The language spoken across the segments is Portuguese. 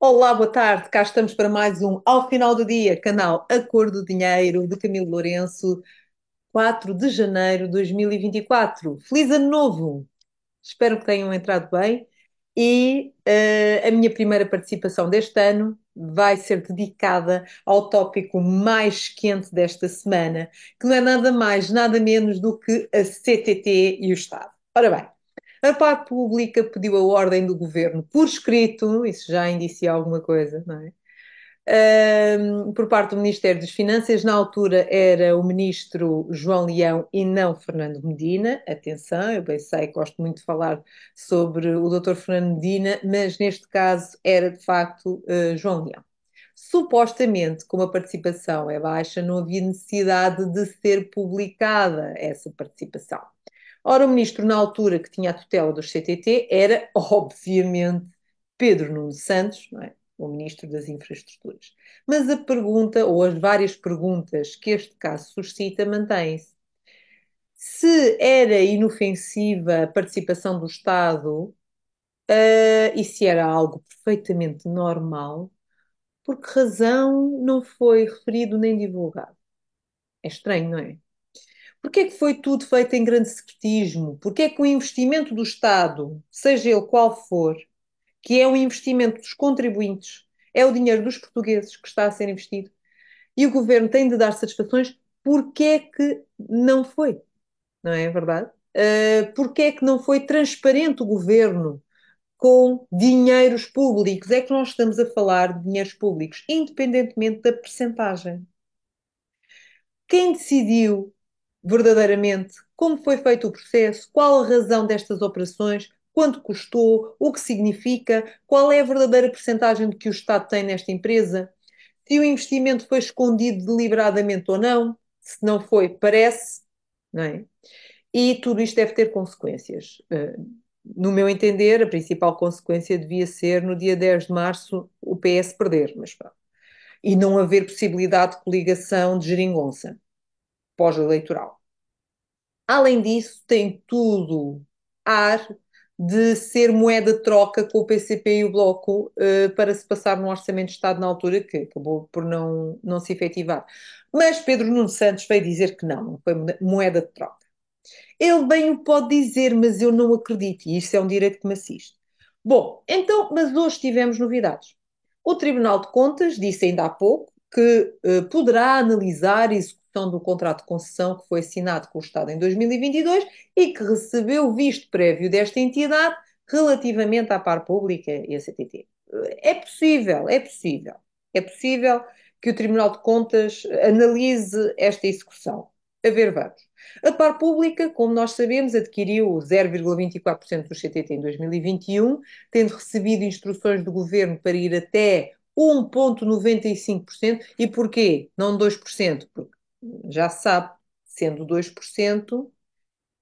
Olá, boa tarde. Cá estamos para mais um Ao Final do Dia, canal A Cor do Dinheiro, de Camilo Lourenço, 4 de janeiro de 2024. Feliz Ano Novo! Espero que tenham entrado bem. E uh, a minha primeira participação deste ano vai ser dedicada ao tópico mais quente desta semana, que não é nada mais, nada menos do que a CTT e o Estado. Ora bem, a parte pública pediu a ordem do governo por escrito, isso já indicia alguma coisa, não é? Um, por parte do Ministério das Finanças, na altura era o ministro João Leão e não Fernando Medina. Atenção, eu bem sei, gosto muito de falar sobre o Dr. Fernando Medina, mas neste caso era de facto uh, João Leão. Supostamente, como a participação é baixa, não havia necessidade de ser publicada essa participação. Ora, o ministro, na altura que tinha a tutela dos CTT, era, obviamente, Pedro Nuno Santos, é? o ministro das Infraestruturas. Mas a pergunta, ou as várias perguntas que este caso suscita, mantêm-se. Se era inofensiva a participação do Estado uh, e se era algo perfeitamente normal, por que razão não foi referido nem divulgado? É estranho, não é? Porquê é que foi tudo feito em grande secretismo? Porquê é que o investimento do Estado, seja ele qual for, que é um investimento dos contribuintes, é o dinheiro dos portugueses que está a ser investido, e o governo tem de dar satisfações, porquê é que não foi? Não é verdade? Uh, porquê é que não foi transparente o governo com dinheiros públicos? É que nós estamos a falar de dinheiros públicos, independentemente da percentagem. Quem decidiu verdadeiramente como foi feito o processo, qual a razão destas operações, quanto custou, o que significa, qual é a verdadeira percentagem que o Estado tem nesta empresa, se o investimento foi escondido deliberadamente ou não, se não foi, parece, não é? E tudo isto deve ter consequências. Eh, no meu entender, a principal consequência devia ser no dia 10 de março o PS perder, mas pá. E não haver possibilidade de coligação de geringonça pós-eleitoral. Além disso, tem tudo ar de ser moeda de troca com o PCP e o Bloco uh, para se passar no Orçamento de Estado na altura, que acabou por não, não se efetivar. Mas Pedro Nuno Santos veio dizer que não, foi moeda de troca. Ele bem o pode dizer, mas eu não acredito, e isso é um direito que me assiste. Bom, então, mas hoje tivemos novidades. O Tribunal de Contas disse ainda há pouco que uh, poderá analisar a execução do contrato de concessão que foi assinado com o Estado em 2022 e que recebeu visto prévio desta entidade relativamente à par pública e à CTT. É possível, é possível. É possível que o Tribunal de Contas analise esta execução. A ver, vamos. A par pública, como nós sabemos, adquiriu 0,24% do CTT em 2021, tendo recebido instruções do governo para ir até 1,95%. E porquê? Não 2%? Porque já sabe, sendo 2%,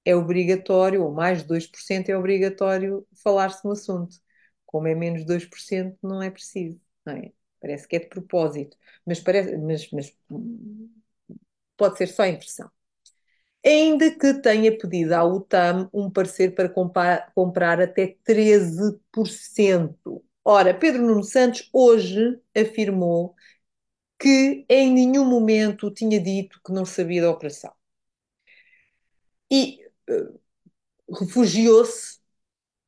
é obrigatório, ou mais de 2%, é obrigatório falar-se no assunto. Como é menos 2%, não é preciso, não é? Parece que é de propósito, mas, parece, mas, mas pode ser só impressão. Ainda que tenha pedido à UTAM um parecer para comprar, comprar até 13%. Ora, Pedro Nuno Santos hoje afirmou que em nenhum momento tinha dito que não sabia da operação. E uh, refugiou-se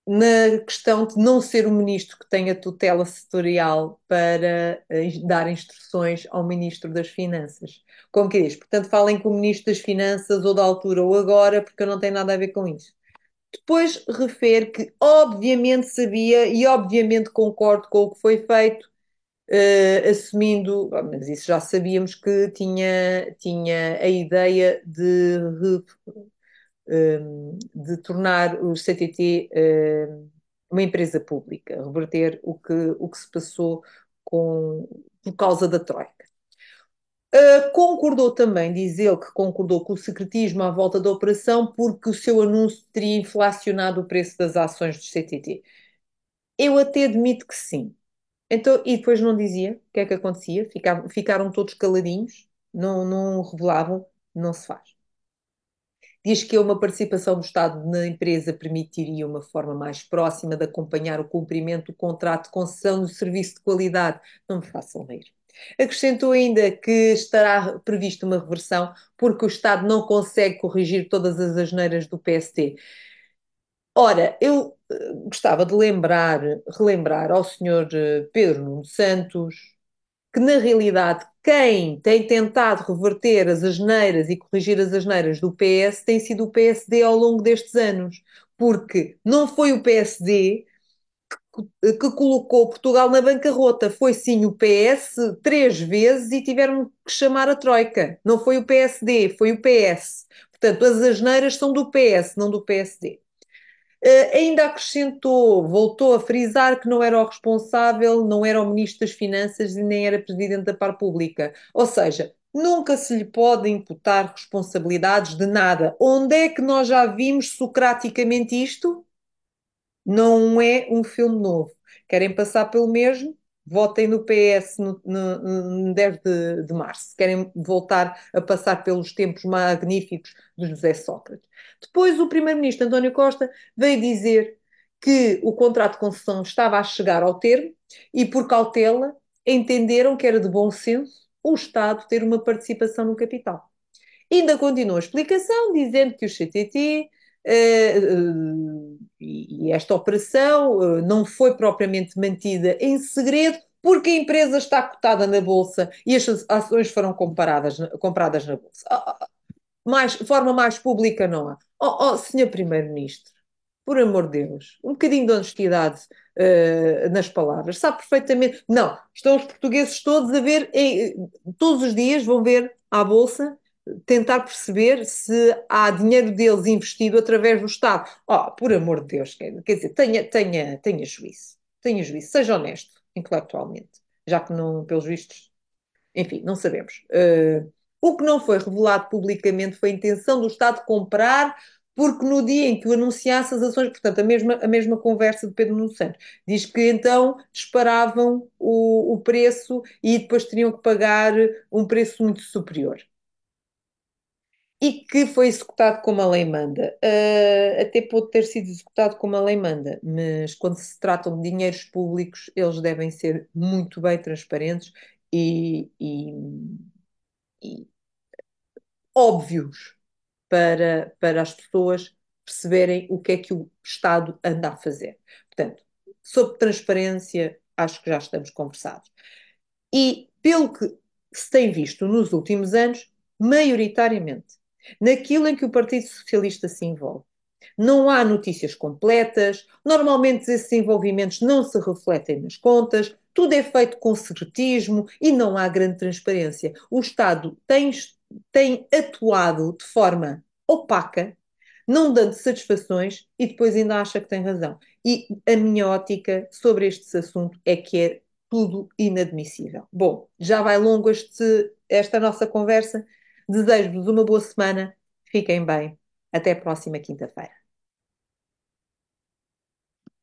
na questão de não ser o ministro que tem a tutela setorial para uh, dar instruções ao ministro das Finanças. Como que diz? Portanto, falem com o ministro das Finanças ou da altura ou agora, porque eu não tenho nada a ver com isso. Depois refere que obviamente sabia e obviamente concordo com o que foi feito, uh, assumindo, mas isso já sabíamos que tinha, tinha a ideia de, um, de tornar o CTT um, uma empresa pública, reverter o que, o que se passou com, por causa da Troika. Uh, concordou também, diz ele que concordou com o secretismo à volta da operação porque o seu anúncio teria inflacionado o preço das ações do CTT. Eu até admito que sim. Então, e depois não dizia o que é que acontecia, ficaram, ficaram todos caladinhos, não, não revelavam, não se faz. diz que uma participação do Estado na empresa permitiria uma forma mais próxima de acompanhar o cumprimento do contrato de concessão do serviço de qualidade. Não me façam rir. Acrescentou ainda que estará prevista uma reversão porque o Estado não consegue corrigir todas as asneiras do PST. Ora, eu uh, gostava de lembrar, relembrar ao senhor uh, Pedro Nuno Santos que, na realidade, quem tem tentado reverter as asneiras e corrigir as asneiras do PS tem sido o PSD ao longo destes anos. Porque não foi o PSD que, que colocou Portugal na bancarrota, foi sim o PS três vezes e tiveram que chamar a Troika. Não foi o PSD, foi o PS. Portanto, as asneiras são do PS, não do PSD. Uh, ainda acrescentou, voltou a frisar que não era o responsável, não era o Ministro das Finanças e nem era Presidente da Par Pública. Ou seja, nunca se lhe pode imputar responsabilidades de nada. Onde é que nós já vimos socraticamente isto? Não é um filme novo. Querem passar pelo mesmo? Votem no PS no, no, no 10 de, de, março. Querem voltar a passar pelos tempos magníficos de José Sócrates. Depois, o primeiro-ministro António Costa veio dizer que o contrato de concessão estava a chegar ao termo e, por cautela, entenderam que era de bom senso o Estado ter uma participação no capital. Ainda continua a explicação, dizendo que o CTT e esta operação uh, não foi propriamente mantida em segredo, porque a empresa está cotada na Bolsa e as ações foram comparadas, compradas na Bolsa. Oh, mais, forma mais pública não há. Oh, oh Primeiro-Ministro, por amor de Deus, um bocadinho de honestidade nas palavras. Sabe perfeitamente. Não, estão os portugueses todos a ver, todos os dias vão ver à Bolsa tentar perceber se há dinheiro deles investido através do Estado. Oh, por amor de Deus, quer, dizer, tenha, tenha, tenha juízo, tenha juízo, seja honesto intelectualmente, já que não, pelos vistos, enfim, não sabemos. Uh, o que não foi revelado publicamente foi a intenção do Estado comprar, porque no dia em que o anunciasse as ações, portanto, a mesma, a mesma conversa de Pedro Nuno Santos, diz que então disparavam o, o preço e depois teriam que pagar um preço muito superior e que foi executado como a lei manda. Uh, até pode ter sido executado como a lei manda, mas quando se tratam de dinheiros públicos, eles devem ser muito bem transparentes e, e, e óbvios para, para as pessoas perceberem o que é que o Estado anda a fazer. Portanto, sobre transparência, acho que já estamos conversados. E pelo que se tem visto nos últimos anos, maioritariamente, naquilo em que o Partido Socialista se envolve. Não há notícias completas, normalmente esses envolvimentos não se refletem nas contas, tudo é feito com secretismo e não há grande transparência. O Estado tem, tem atuado de forma opaca, não dando satisfações e depois ainda acha que tem razão. E a minha ótica sobre este assunto é que é tudo inadmissível. Bom, já vai longo este, esta nossa conversa. Desejo-vos uma boa semana. Fiquem bem. Até a próxima quinta-feira.